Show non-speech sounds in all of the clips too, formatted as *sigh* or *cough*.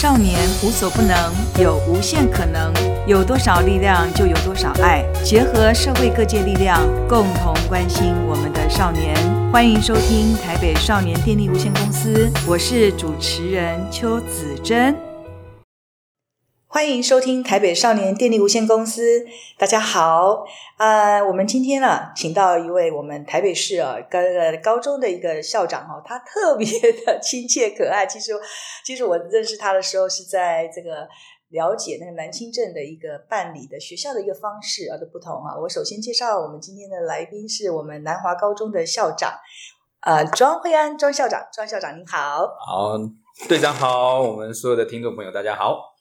少年无所不能，有无限可能。有多少力量，就有多少爱。结合社会各界力量，共同关心我们的少年。欢迎收听台北少年电力无限公司，我是主持人邱子珍。欢迎收听台北少年电力无限公司。大家好，呃，我们今天呢、请到一位我们台北市啊高高中的一个校长哈、啊，他特别的亲切可爱。其实，其实我认识他的时候是在这个了解那个南清镇的一个办理的学校的一个方式啊的不同啊。我首先介绍我们今天的来宾是我们南华高中的校长，呃，庄惠安庄校长，庄校长您好。好，队长好，我们所有的听众朋友大家好。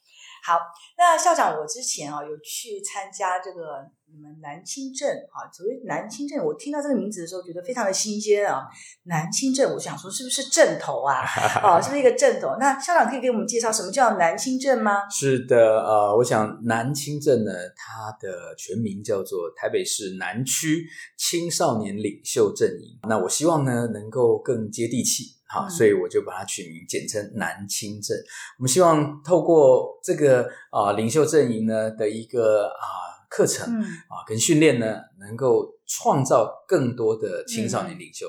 好，那校长，我之前啊有去参加这个你们南清镇啊，所谓南清镇，我听到这个名字的时候觉得非常的新鲜啊。南清镇，我想说是不是镇头啊？啊，是不是一个镇头？那校长可以给我们介绍什么叫南清镇吗？是的，呃，我想南清镇呢，它的全名叫做台北市南区青少年领袖阵营。那我希望呢，能够更接地气。好，所以我就把它取名，简称南青镇。我们希望透过这个啊、呃、领袖阵营呢的一个啊、呃、课程啊、跟训练呢，能够创造更多的青少年领袖。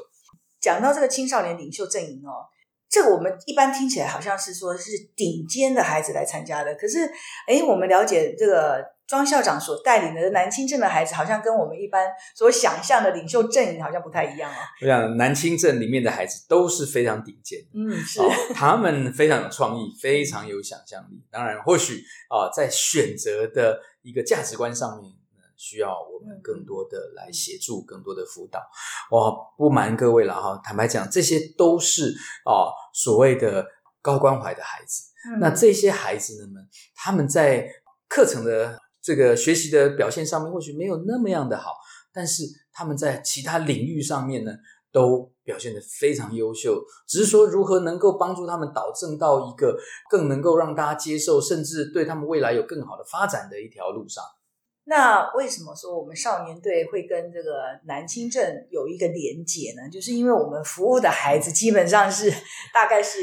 讲到这个青少年领袖阵营哦，这个我们一般听起来好像是说是顶尖的孩子来参加的，可是诶，我们了解这个。庄校长所带领的南青镇的孩子，好像跟我们一般所想象的领袖阵营好像不太一样哦。我想南青镇里面的孩子都是非常顶尖的，嗯，是、哦，他们非常有创意，非常有想象力。当然，或许啊、哦，在选择的一个价值观上面，需要我们更多的来协助，更多的辅导。我不瞒各位了哈，坦白讲，这些都是啊、哦、所谓的高关怀的孩子。嗯、那这些孩子们，他们在课程的这个学习的表现上面或许没有那么样的好，但是他们在其他领域上面呢，都表现得非常优秀。只是说如何能够帮助他们导正到一个更能够让大家接受，甚至对他们未来有更好的发展的一条路上。那为什么说我们少年队会跟这个南清镇有一个连结呢？就是因为我们服务的孩子基本上是大概是。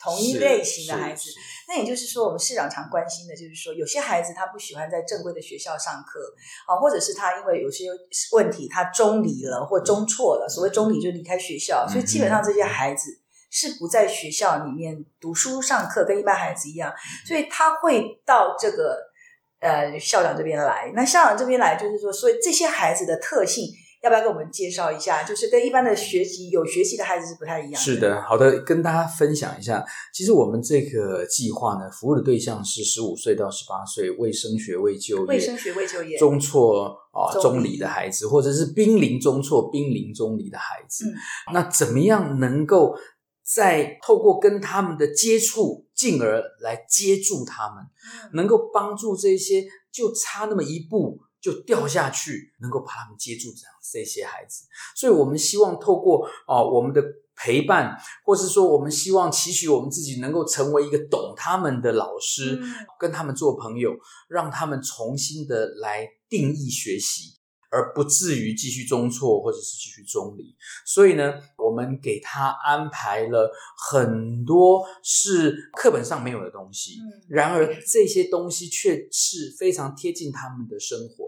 同一类型的孩子，那也就是说，我们市长常关心的就是说，有些孩子他不喜欢在正规的学校上课，啊，或者是他因为有些问题他中离了或中错了，所谓中离就离开学校，所以基本上这些孩子是不在学校里面读书上课，跟一般孩子一样，所以他会到这个呃校长这边来。那校长这边来就是说，所以这些孩子的特性。要不要跟我们介绍一下？就是跟一般的学习有学习的孩子是不太一样的。是的，好的，跟大家分享一下。其实我们这个计划呢，服务的对象是十五岁到十八岁未升学未就业、未升学未就业、中辍啊中离的孩子，或者是濒临中辍、濒临中离的孩子。嗯，那怎么样能够在透过跟他们的接触，进而来接住他们，嗯，能够帮助这些就差那么一步。就掉下去，能够把他们接住，这样这些孩子，所以我们希望透过啊、呃、我们的陪伴，或是说我们希望期许我们自己能够成为一个懂他们的老师，嗯、跟他们做朋友，让他们重新的来定义学习。而不至于继续中错或者是继续中离，所以呢，我们给他安排了很多是课本上没有的东西，嗯，然而这些东西却是非常贴近他们的生活的，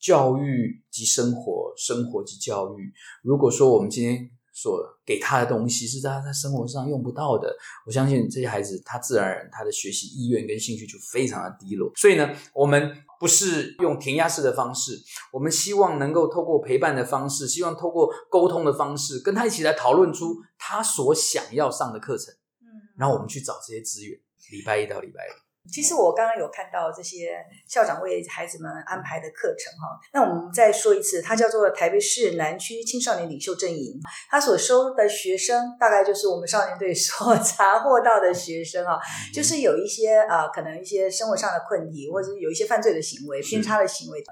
教育及生活，生活及教育。如果说我们今天所给他的东西是在他在生活上用不到的，我相信这些孩子他自然而然他的学习意愿跟兴趣就非常的低落。所以呢，我们不是用填鸭式的方式，我们希望能够透过陪伴的方式，希望透过沟通的方式，跟他一起来讨论出他所想要上的课程。嗯，然后我们去找这些资源，礼拜一到礼拜五。其实我刚刚有看到这些校长为孩子们安排的课程哈，那我们再说一次，它叫做台北市南区青少年领袖阵营，他所收的学生大概就是我们少年队所 *laughs* 查获到的学生啊，就是有一些啊、呃，可能一些生活上的困题，或者是有一些犯罪的行为、偏差的行为，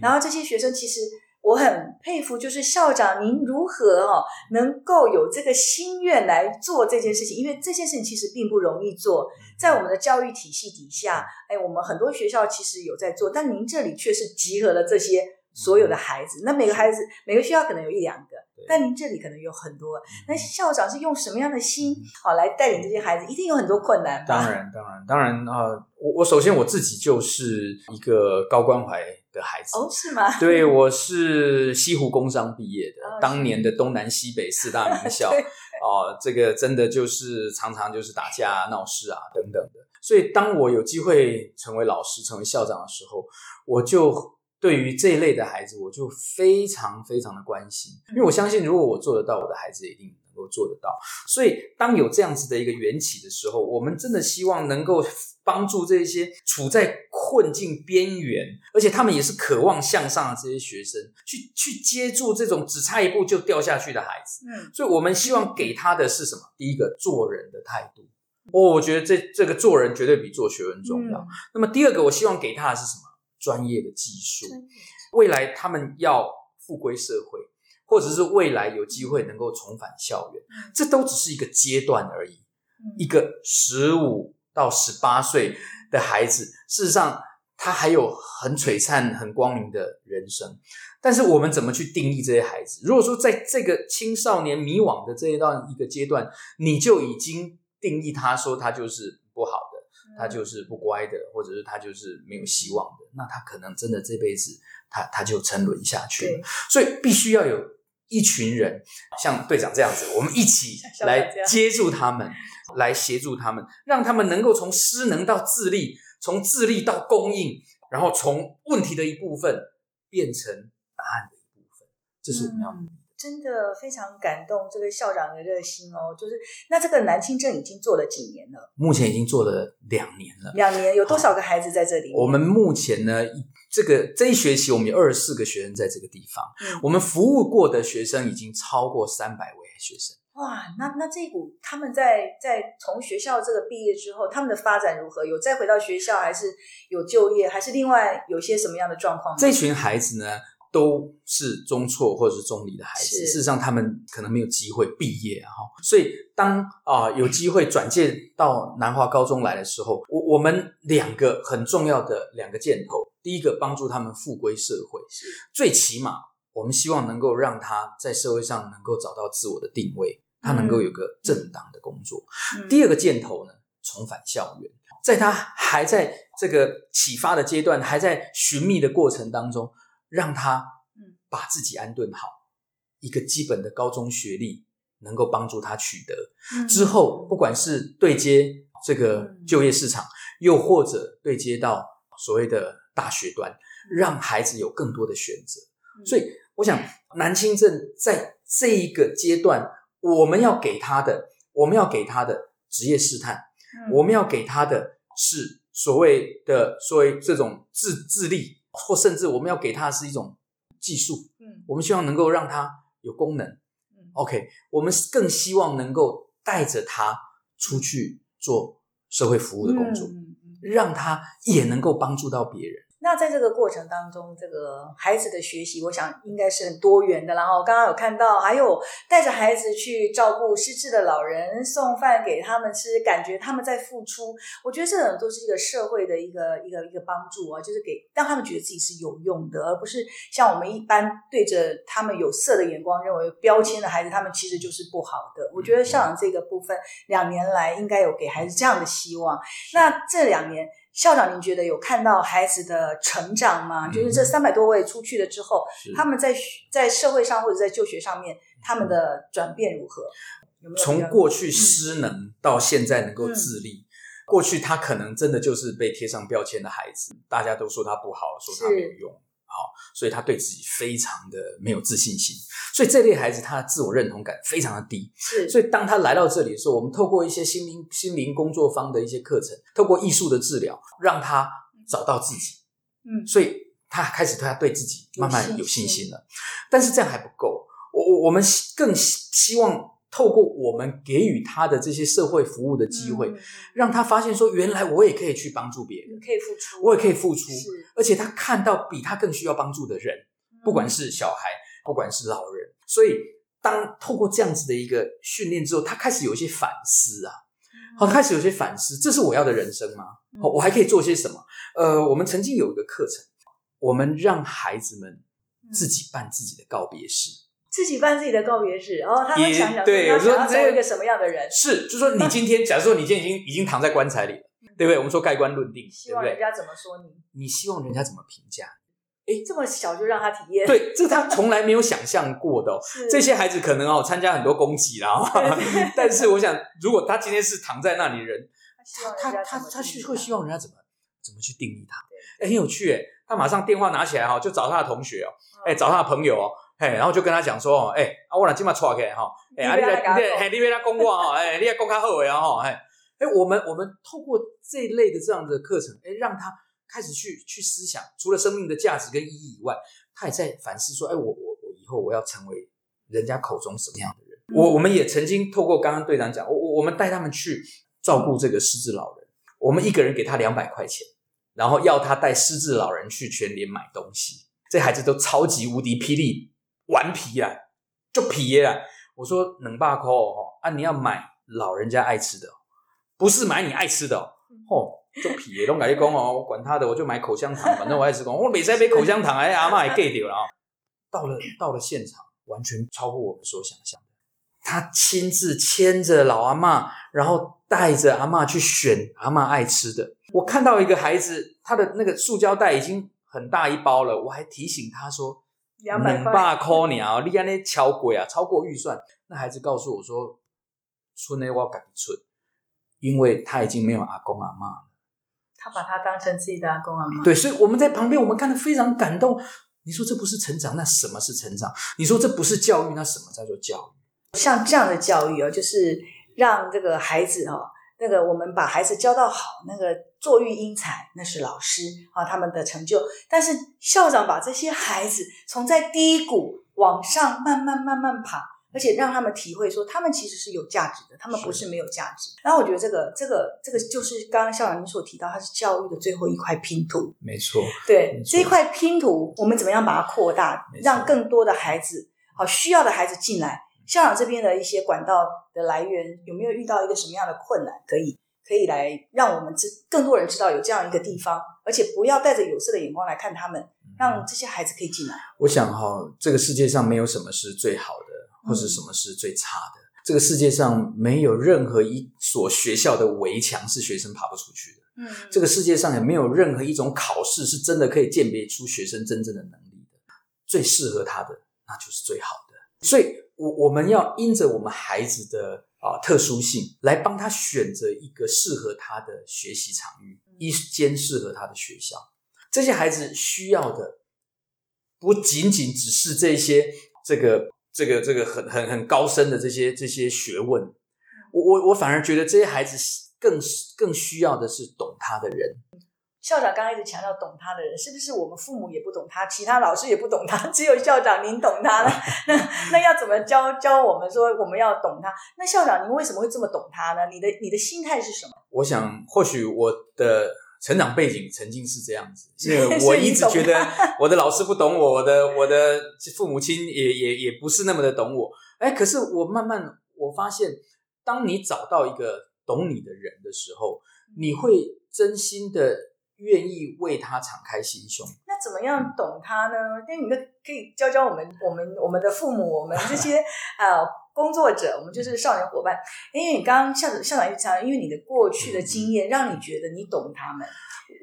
然后这些学生其实。我很佩服，就是校长您如何哦，能够有这个心愿来做这件事情，因为这件事情其实并不容易做，在我们的教育体系底下，哎，我们很多学校其实有在做，但您这里却是集合了这些所有的孩子，那每个孩子每个学校可能有一两个，但您这里可能有很多，那校长是用什么样的心好来带领这些孩子？一定有很多困难。当然，当然，当然啊！我我首先我自己就是一个高关怀的孩子哦，是吗？对，我是西湖工商毕业的，哦、当年的东南西北四大名校哦，这个真的就是常常就是打架、闹事啊等等的。所以，当我有机会成为老师、成为校长的时候，我就。对于这一类的孩子，我就非常非常的关心，因为我相信，如果我做得到，我的孩子一定能够做得到。所以，当有这样子的一个缘起的时候，我们真的希望能够帮助这些处在困境边缘，而且他们也是渴望向上的这些学生，去去接住这种只差一步就掉下去的孩子。嗯，所以我们希望给他的是什么？第一个，做人的态度。哦，我觉得这这个做人绝对比做学问重要。那么第二个，我希望给他的是什么？专业的技术，未来他们要复归社会，或者是未来有机会能够重返校园，这都只是一个阶段而已。一个十五到十八岁的孩子，事实上他还有很璀璨、很光明的人生。但是我们怎么去定义这些孩子？如果说在这个青少年迷惘的这一段一个阶段，你就已经定义他说他就是不好。他就是不乖的，或者是他就是没有希望的，那他可能真的这辈子他他就沉沦下去了。所以必须要有一群人，像队长这样子，我们一起来接住他们，来协助他们，让他们能够从失能到自立，从自立到供应，然后从问题的一部分变成答案的一部分，这是我们要。嗯真的非常感动这个校长的热心哦，就是那这个南清镇已经做了几年了？目前已经做了两年了。两年有多少个孩子在这里？我们目前呢，这个这一学期我们有二十四个学生在这个地方，嗯，我们服务过的学生已经超过三百位学生。哇，那那这一股他们在在从学校这个毕业之后，他们的发展如何？有再回到学校，还是有就业，还是另外有些什么样的状况？这群孩子呢？都是中辍或者是中离的孩子，事实上他们可能没有机会毕业哈，所以当啊、呃、有机会转介到南华高中来的时候，我我们两个很重要的两个箭头，第一个帮助他们复归社会，最起码我们希望能够让他在社会上能够找到自我的定位，他能够有个正当的工作。嗯、第二个箭头呢，重返校园，在他还在这个启发的阶段，还在寻觅的过程当中。让他把自己安顿好，一个基本的高中学历能够帮助他取得。之后，不管是对接这个就业市场，又或者对接到所谓的大学端，让孩子有更多的选择。所以，我想南青镇在这一个阶段，我们要给他的，我们要给他的职业试探，我们要给他的是所谓的所谓这种自自立。或甚至我们要给他的是一种技术，嗯，我们希望能够让他有功能，嗯，OK，我们更希望能够带着他出去做社会服务的工作，嗯，让他也能够帮助到别人。那在这个过程当中，这个孩子的学习，我想应该是很多元的。然后刚刚有看到，还有带着孩子去照顾失智的老人，送饭给他们吃，感觉他们在付出。我觉得这种都是一个社会的一个一个一个帮助啊，就是给让他们觉得自己是有用的，而不是像我们一般对着他们有色的眼光，认为标签的孩子，他们其实就是不好的。我觉得校长这个部分两年来应该有给孩子这样的希望。那这两年。校长，您觉得有看到孩子的成长吗？嗯、就是这三百多位出去了之后，他们在在社会上或者在就学上面，他们的转变如何？有没有从过去失能到现在能够自立，嗯、过去他可能真的就是被贴上标签的孩子，大家都说他不好，说他没有用。好，所以他对自己非常的没有自信心，所以这类孩子他的自我认同感非常的低。是，所以当他来到这里的时候，我们透过一些心灵心灵工作坊的一些课程，透过艺术的治疗，让他找到自己。嗯，所以他开始他对自己慢慢有信心了。但是这样还不够，我我我们更希望。透过我们给予他的这些社会服务的机会，嗯、让他发现说，原来我也可以去帮助别人，可以付出，我也可以付出，而且他看到比他更需要帮助的人，嗯、不管是小孩，不管是老人。所以，当透过这样子的一个训练之后，他开始有一些反思啊，好、嗯，开始有些反思，这是我要的人生吗？我还可以做些什么？呃，我们曾经有一个课程，我们让孩子们自己办自己的告别式。自己办自己的告别式，然后他会想想对他想要成为一个什么样的人？是，就是说你今天，假如说你今天已经已经躺在棺材里了，对不对？我们说盖棺论定，希望人家怎么说你？你希望人家怎么评价？哎，这么小就让他体验？对，这是他从来没有想象过的哦。这些孩子可能哦参加很多公祭啦，*laughs* 但是我想，如果他今天是躺在那里人，他他他他是会希望人家怎么怎么去定义他？哎，很有趣哎，他马上电话拿起来哈，就找他的同学哦，哎，找他的朋友哦。哎，然后就跟他讲说，哎，啊，我俩今晚出来哈，哎，啊，你来，哎，你别来讲我哈，哎，你来讲他好呀哈，哎，哎，我们我们透过这一类的这样的课程，哎，让他开始去去思想，除了生命的价值跟意义以外，他也在反思说，哎，我我我以后我要成为人家口中什么样的人？嗯、我我们也曾经透过刚刚队长讲，我我我们带他们去照顾这个失智老人，我们一个人给他两百块钱，然后要他带失智老人去全联买东西，这孩子都超级无敌霹雳。顽皮啊，就皮啊！我说能罢扣哦，啊，你要买老人家爱吃的，不是买你爱吃的哦。就皮耶，拢改去讲哦，我管他的，我就买口香糖，反正我爱吃。我每次杯口香糖，哎，阿嬷也 get 掉了啊。到了到了现场，完全超乎我们所想象的。他亲自牵着老阿嬷，然后带着阿嬷去选阿嬷爱吃的。我看到一个孩子，他的那个塑胶袋已经很大一包了，我还提醒他说。两百块你啊！你安尼超贵啊，超过预算。那孩子告诉我说：“村内我要赶村，因为他已经没有阿公阿妈了。”他把他当成自己的阿公阿妈。对，所以我们在旁边，我们看得非常感动。你说这不是成长，那什么是成长？你说这不是教育，那什么叫做教育？像这样的教育哦，就是让这个孩子哦。那个，我们把孩子教到好，那个作育英才，那是老师啊，他们的成就。但是校长把这些孩子从在低谷往上慢慢慢慢爬，而且让他们体会说，他们其实是有价值的，他们不是没有价值。然后我觉得这个这个这个就是刚刚校长您所提到，它是教育的最后一块拼图。没错，对，错。这一块拼图，我们怎么样把它扩大，让更多的孩子，好需要的孩子进来。校长这边的一些管道的来源有没有遇到一个什么样的困难？可以可以来让我们知更多人知道有这样一个地方，而且不要带着有色的眼光来看他们，让这些孩子可以进来。我想哈、哦，这个世界上没有什么是最好的，或是什么是最差的。嗯、这个世界上没有任何一所学校的围墙是学生爬不出去的。嗯，这个世界上也没有任何一种考试是真的可以鉴别出学生真正的能力的。最适合他的，那就是最好的。所以。我我们要因着我们孩子的啊特殊性，来帮他选择一个适合他的学习场域，一间适合他的学校。这些孩子需要的不仅仅只是这些这个这个这个很很很高深的这些这些学问。我我我反而觉得这些孩子更更需要的是懂他的人。校长刚刚一直强调懂他的人，是不是我们父母也不懂他，其他老师也不懂他，*laughs* 只有校长您懂他了？*laughs* 那那要怎么教教我们说我们要懂他？那校长您为什么会这么懂他呢？你的你的心态是什么？我想或许我的成长背景曾经是这样子，*laughs* 因为我一直觉得我的老师不懂我，我的我的父母亲也也也不是那么的懂我。哎，可是我慢慢我发现，当你找到一个懂你的人的时候，你会真心的。愿意为他敞开心胸，那怎么样懂他呢？因为你们可以教教我们，我们我们的父母，我们这些 *laughs* 呃工作者，我们就是少年伙伴。因为你刚刚校长校长一讲，因为你的过去的经验，让你觉得你懂他们。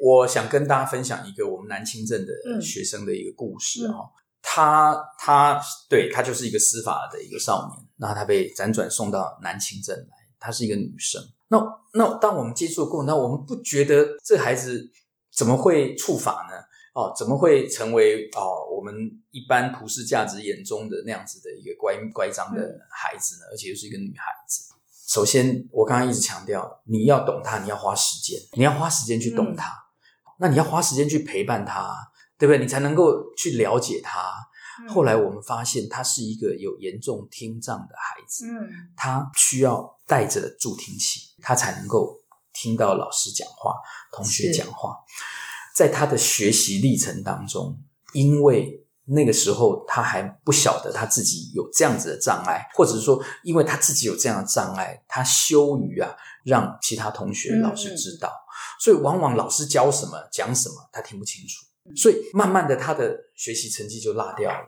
我想跟大家分享一个我们南清镇的学生的一个故事哈、嗯嗯，他他对他就是一个司法的一个少年，那他被辗转送到南清镇来，她是一个女生。那那当我们接触过，那我们不觉得这孩子。怎么会触法呢？哦，怎么会成为哦我们一般普世价值眼中的那样子的一个乖乖张的孩子呢？而且又是一个女孩子。首先，我刚刚一直强调，你要懂她，你要花时间，你要花时间去懂她。嗯、那你要花时间去陪伴她，对不对？你才能够去了解她。嗯、后来我们发现，她是一个有严重听障的孩子。嗯，她需要带着助听器，她才能够。听到老师讲话，同学讲话，在他的学习历程当中，因为那个时候他还不晓得他自己有这样子的障碍，或者是说，因为他自己有这样的障碍，他羞于啊让其他同学、老师知道，所以往往老师教什么、讲什么，他听不清楚，所以慢慢的他的学习成绩就落掉了。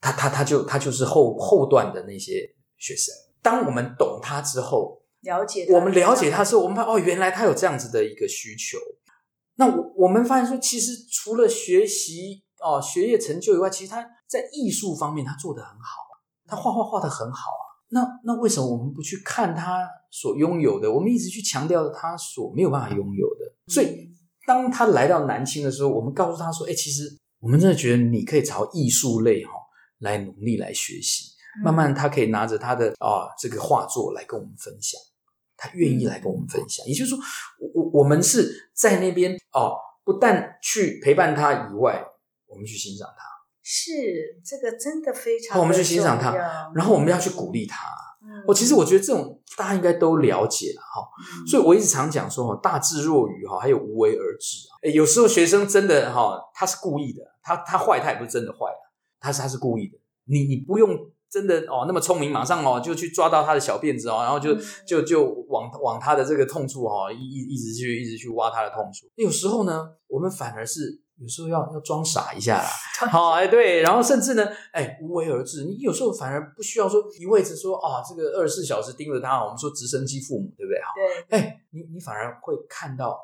他他他就他就是后后段的那些学生。当我们懂他之后，了解我们了解他之后，我们发现哦，原来他有这样子的一个需求。那我我们发现说，其实除了学习哦学业成就以外，其实他在艺术方面他做的很好啊，他画画画的很好啊。那那为什么我们不去看他所拥有的？我们一直去强调他所没有办法拥有的。所以当他来到南青的时候，我们告诉他说：“哎，其实我们真的觉得你可以朝艺术类哈来努力来学习。”慢慢，他可以拿着他的啊这个画作来跟我们分享，他愿意来跟我们分享。也就是说，我我们是在那边哦，不但去陪伴他以外，我们去欣赏他。是这个真的非常。我们去欣赏他，然后我们要去鼓励他。我其实我觉得这种大家应该都了解了哈。所以我一直常讲说哈，大智若愚哈，还有无为而治啊。有时候学生真的哈，他是故意的，他他坏他也不是真的坏，他是他是故意的。你你不用。真的哦，那么聪明，马上哦就去抓到他的小辫子哦，然后就就就往往他的这个痛处哦，一一一直去一直去挖他的痛处。有时候呢，我们反而是有时候要要装傻一下啦，*laughs* 好哎对，然后甚至呢，哎无为而治，你有时候反而不需要说一味着说啊，这个二十四小时盯着他，我们说直升机父母对不对？好，对，哎你你反而会看到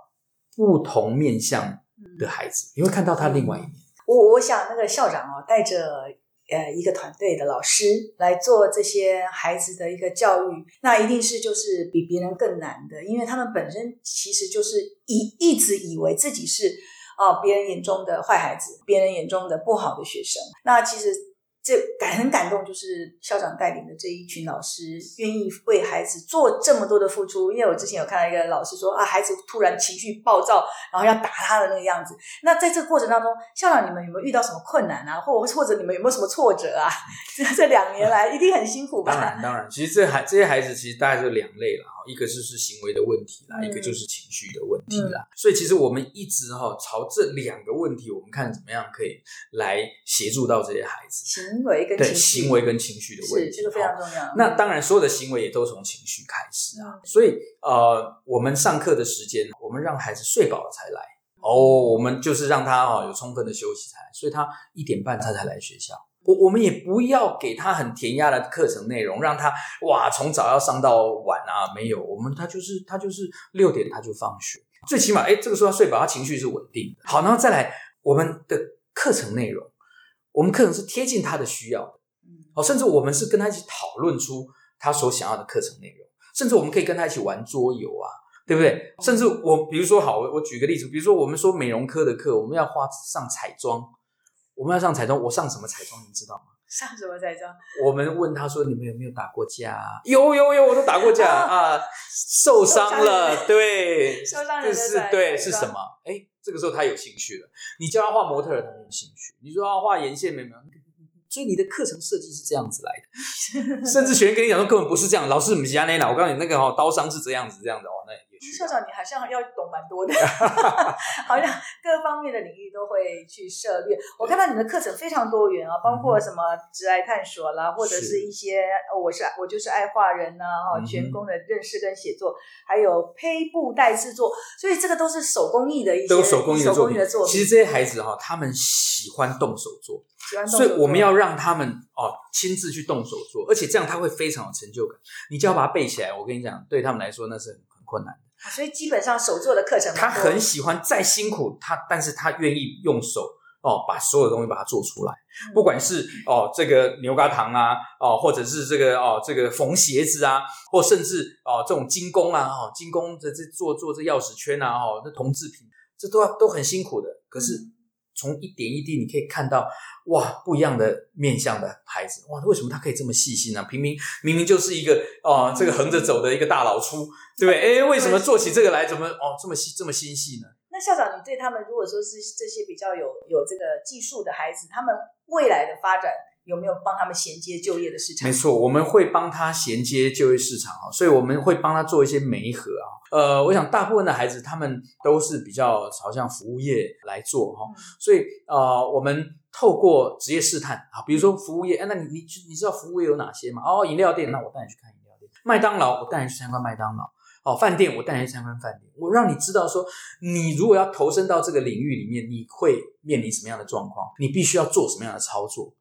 不同面向的孩子，你会看到他另外一面。我我想那个校长哦，带着。呃，一个团队的老师来做这些孩子的一个教育，那一定是就是比别人更难的，因为他们本身其实就是一一直以为自己是啊、别人眼中的坏孩子，别人眼中的不好的学生，那其实。这感很感动，就是校长带领的这一群老师愿意为孩子做这么多的付出。因为我之前有看到一个老师说啊，孩子突然情绪暴躁，然后要打他的那个样子。那在这个过程当中，校长你们有没有遇到什么困难啊？或或者你们有没有什么挫折啊？*laughs* 这两年来一定很辛苦吧？当然当然，其实这孩这些孩子其实大概就两类了，一个就是行为的问题啦，嗯、一个就是情绪的问题啦。嗯、所以其实我们一直哈朝这两个问题，我们看怎么样可以来协助到这些孩子。行为跟情绪，对行为跟情绪的问题，是这个非常重要。那当然，所有的行为也都从情绪开始啊。所以呃，我们上课的时间，我们让孩子睡饱了才来哦。我们就是让他哦有充分的休息才来，所以他一点半他才来学校。我我们也不要给他很填鸭的课程内容，让他哇从早要上到晚啊。没有，我们他就是他就是六点他就放学，最起码哎这个时候他睡饱，他情绪是稳定的。好，然后再来我们的课程内容。我们课程是贴近他的需要的，好，甚至我们是跟他一起讨论出他所想要的课程内容，甚至我们可以跟他一起玩桌游啊，对不对？甚至我比如说，好，我我举个例子，比如说我们说美容科的课，我们要画上彩妆，我们要上彩妆，我上什么彩妆你知道吗？上什么彩妆？我们问他说：“你们有没有打过架啊？”有有有，我都打过架 *laughs* 啊，*laughs* 受伤了，对，受伤了，是，对，是什么？哎。这个时候他有兴趣了，你叫他画模特儿，他没有兴趣。你说他画眼线，没有，所以你的课程设计是这样子来的。*laughs* 甚至学员跟你讲说根本不是这样，老师，我们家那哪？我告诉你，那个哦刀伤是这样子，这样的哦，那。校长，你好像要懂蛮多的，*laughs* 好像各方面的领域都会去涉猎。我看到你的课程非常多元啊，包括什么职爱探索啦，或者是一些我是我就是爱画人呐，哈，全工的认识跟写作，还有胚布袋制作，所以这个都是手工艺的一些都手工艺的作品。其实这些孩子哈，他们喜欢动手做，喜欢动手做，所以我们要让他们哦亲自去动手做，而且这样他会非常有成就感。你就要把它背起来，我跟你讲，对他们来说那是很很困难的。所以基本上手做的课程，他很喜欢，再辛苦他，但是他愿意用手哦，把所有的东西把它做出来，嗯、不管是哦这个牛轧糖啊，哦或者是这个哦这个缝鞋子啊，或甚至哦这种金工啊，哦金工这这做做这钥匙圈啊，哦这铜制品，这都要都很辛苦的，可是。嗯从一点一滴，你可以看到哇，不一样的面向的孩子哇，为什么他可以这么细心呢？明明明明就是一个哦，这个横着走的一个大老粗，对不对？*laughs* 哎，为什么做起这个来怎么哦这么细这么心细呢？那校长，你对他们如果说是这些比较有有这个技术的孩子，他们未来的发展？有没有帮他们衔接就业的市场？没错，我们会帮他衔接就业市场啊，所以我们会帮他做一些媒合啊。呃，我想大部分的孩子他们都是比较朝向服务业来做哈，所以呃，我们透过职业试探啊，比如说服务业，哎，那你你你知道服务业有哪些吗？哦，饮料店，那我带你去看饮料店；麦当劳，我带你去参观麦当劳；哦，饭店，我带你去参观饭店。我让你知道说，你如果要投身到这个领域里面，你会面临什么样的状况？你必须要做什么样的操作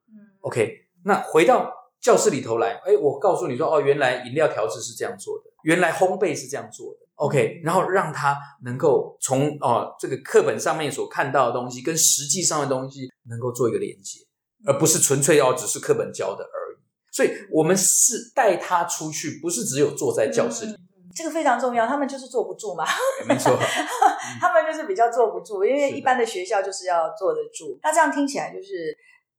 ？OK，那回到教室里头来，哎，我告诉你说，哦，原来饮料调制是这样做的，原来烘焙是这样做的，OK，然后让他能够从哦这个课本上面所看到的东西跟实际上的东西能够做一个连接，而不是纯粹哦只是课本教的而已。所以我们是带他出去，不是只有坐在教室里。这个非常重要，他们就是坐不住嘛，没错，*laughs* 他们就是比较坐不住，因为一般的学校就是要坐得住。那这样听起来就是。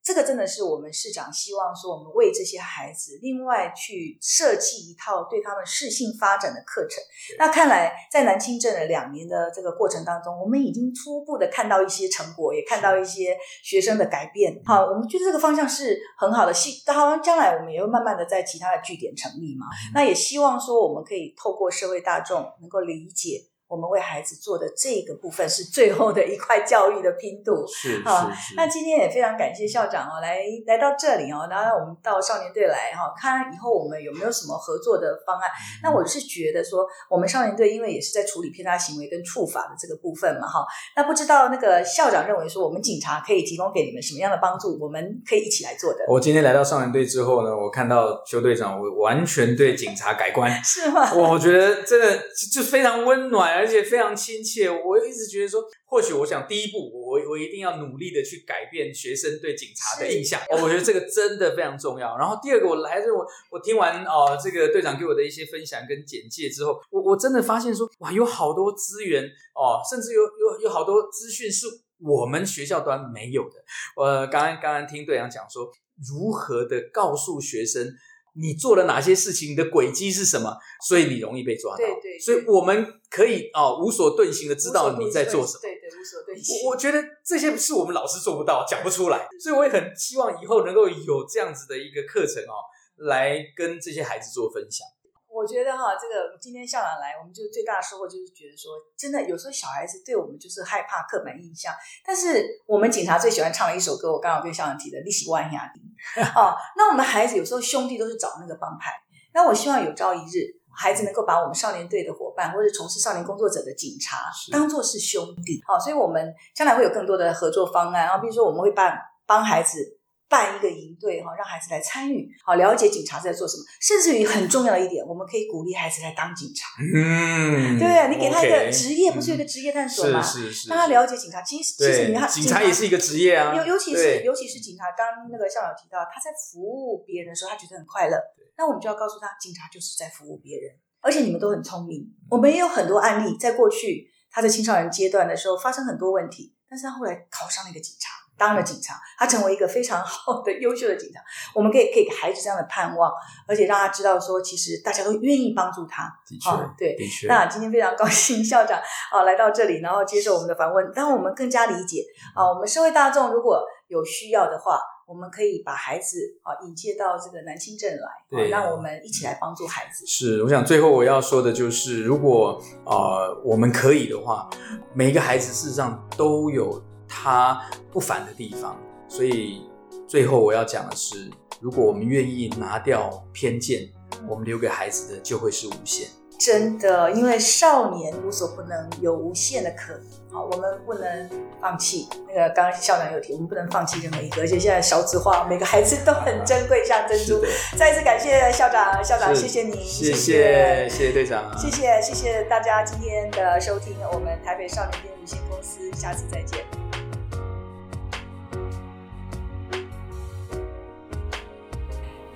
这个真的是我们市长希望说，我们为这些孩子另外去设计一套对他们适性发展的课程。那看来在南清镇的两年的这个过程当中，我们已经初步的看到一些成果，也看到一些学生的改变。好，我们觉得这个方向是很好的。希，好像将来我们也会慢慢的在其他的据点成立嘛。那也希望说，我们可以透过社会大众能够理解。我们为孩子做的这个部分是最后的一块教育的拼图，是好。那今天也非常感谢校长哦，来来到这里哦，然后我们到少年队来哈，看以后我们有没有什么合作的方案。嗯、那我是觉得说，我们少年队因为也是在处理偏差行为跟处罚的这个部分嘛哈，那不知道那个校长认为说，我们警察可以提供给你们什么样的帮助？我们可以一起来做的。我今天来到少年队之后呢，我看到邱队长，我完全对警察改观，*laughs* 是吗？我觉得真的就非常温暖，而且非常亲。切，我一直觉得说，或许我想第一步，我我一定要努力的去改变学生对警察的印象。哦，我觉得这个真的非常重要。然后第二个，我来这我我听完哦，这个队长给我的一些分享跟简介之后，我我真的发现说，哇，有好多资源哦，甚至有有有好多资讯是我们学校端没有的。我刚刚刚刚听队长讲说，如何的告诉学生。你做了哪些事情？你的轨迹是什么？所以你容易被抓到。对对，对。所以我们可以哦无所遁形的知道你在做什么。对对，无所遁形。我我觉得这些是我们老师做不到，讲不出来。所以我也很希望以后能够有这样子的一个课程哦，来跟这些孩子做分享。我觉得哈，这个今天校长来，我们就最大的收获就是觉得说，真的有时候小孩子对我们就是害怕刻板印象，但是我们警察最喜欢唱的一首歌，我刚好跟校长提的《你是我的兄弟》*laughs* 哦，那我们孩子有时候兄弟都是找那个帮派，那我希望有朝一日，孩子能够把我们少年队的伙伴，或者从事少年工作者的警察当做是兄弟，好，所以我们将来会有更多的合作方案，然后比如说我们会办帮孩子。办一个营队哈，让孩子来参与，好了解警察在做什么。甚至于很重要的一点，我们可以鼓励孩子来当警察。嗯，对，你给他一个职业不是有一个职业探索吗？是是是，让他了解警察。其实其实你看，警察也是一个职业啊。尤尤其是尤其是警察，刚那个校长提到，他在服务别人的时候，他觉得很快乐。那我们就要告诉他，警察就是在服务别人。而且你们都很聪明，我们也有很多案例，在过去他在青少年阶段的时候发生很多问题，但是他后来考上了一个警察。当了警察，他成为一个非常好的、优秀的警察。我们可以可以给孩子这样的盼望，而且让他知道说，其实大家都愿意帮助他。的确，哦、对，的确。那今天非常高兴校长啊、哦、来到这里，然后接受我们的访问，让我们更加理解啊、哦，我们社会大众如果有需要的话，我们可以把孩子啊、哦、引介到这个南青镇来，对、哦，让我们一起来帮助孩子。是，我想最后我要说的就是，如果啊、呃、我们可以的话，每一个孩子事实上都有。他不凡的地方，所以最后我要讲的是，如果我们愿意拿掉偏见，我们留给孩子的就会是无限。真的，因为少年无所不能，有无限的可能。好，我们不能放弃。那个刚刚校长有提，我们不能放弃任何一个。而且现在少子化，每个孩子都很珍贵，像珍珠。再一次感谢校长，校长谢谢您，谢谢谢谢队长，谢谢谢谢大家今天的收听，我们台北少年电影有限公司，下次再见。